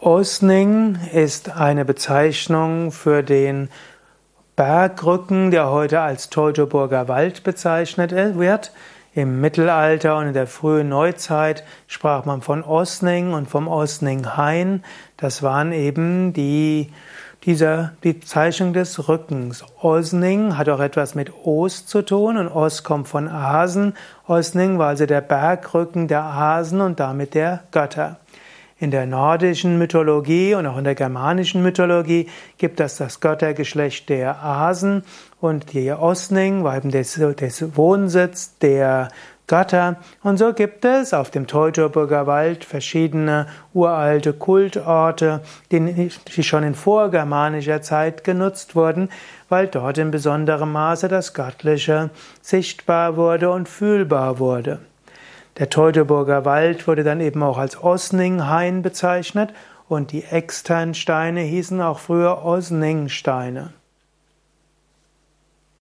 Osning ist eine Bezeichnung für den Bergrücken, der heute als Teutoburger Wald bezeichnet wird. Im Mittelalter und in der frühen Neuzeit sprach man von Osning und vom Osninghain. Das waren eben die, dieser, die Bezeichnung des Rückens. Osning hat auch etwas mit Os zu tun und Os kommt von Asen. Osning war also der Bergrücken der Asen und damit der Götter. In der nordischen Mythologie und auch in der germanischen Mythologie gibt es das Göttergeschlecht der Asen und die Osning war eben der Wohnsitz der Götter. Und so gibt es auf dem Teutoburger Wald verschiedene uralte Kultorte, die schon in vorgermanischer Zeit genutzt wurden, weil dort in besonderem Maße das Göttliche sichtbar wurde und fühlbar wurde. Der Teutoburger Wald wurde dann eben auch als Osninghain bezeichnet und die Externsteine hießen auch früher Osningsteine.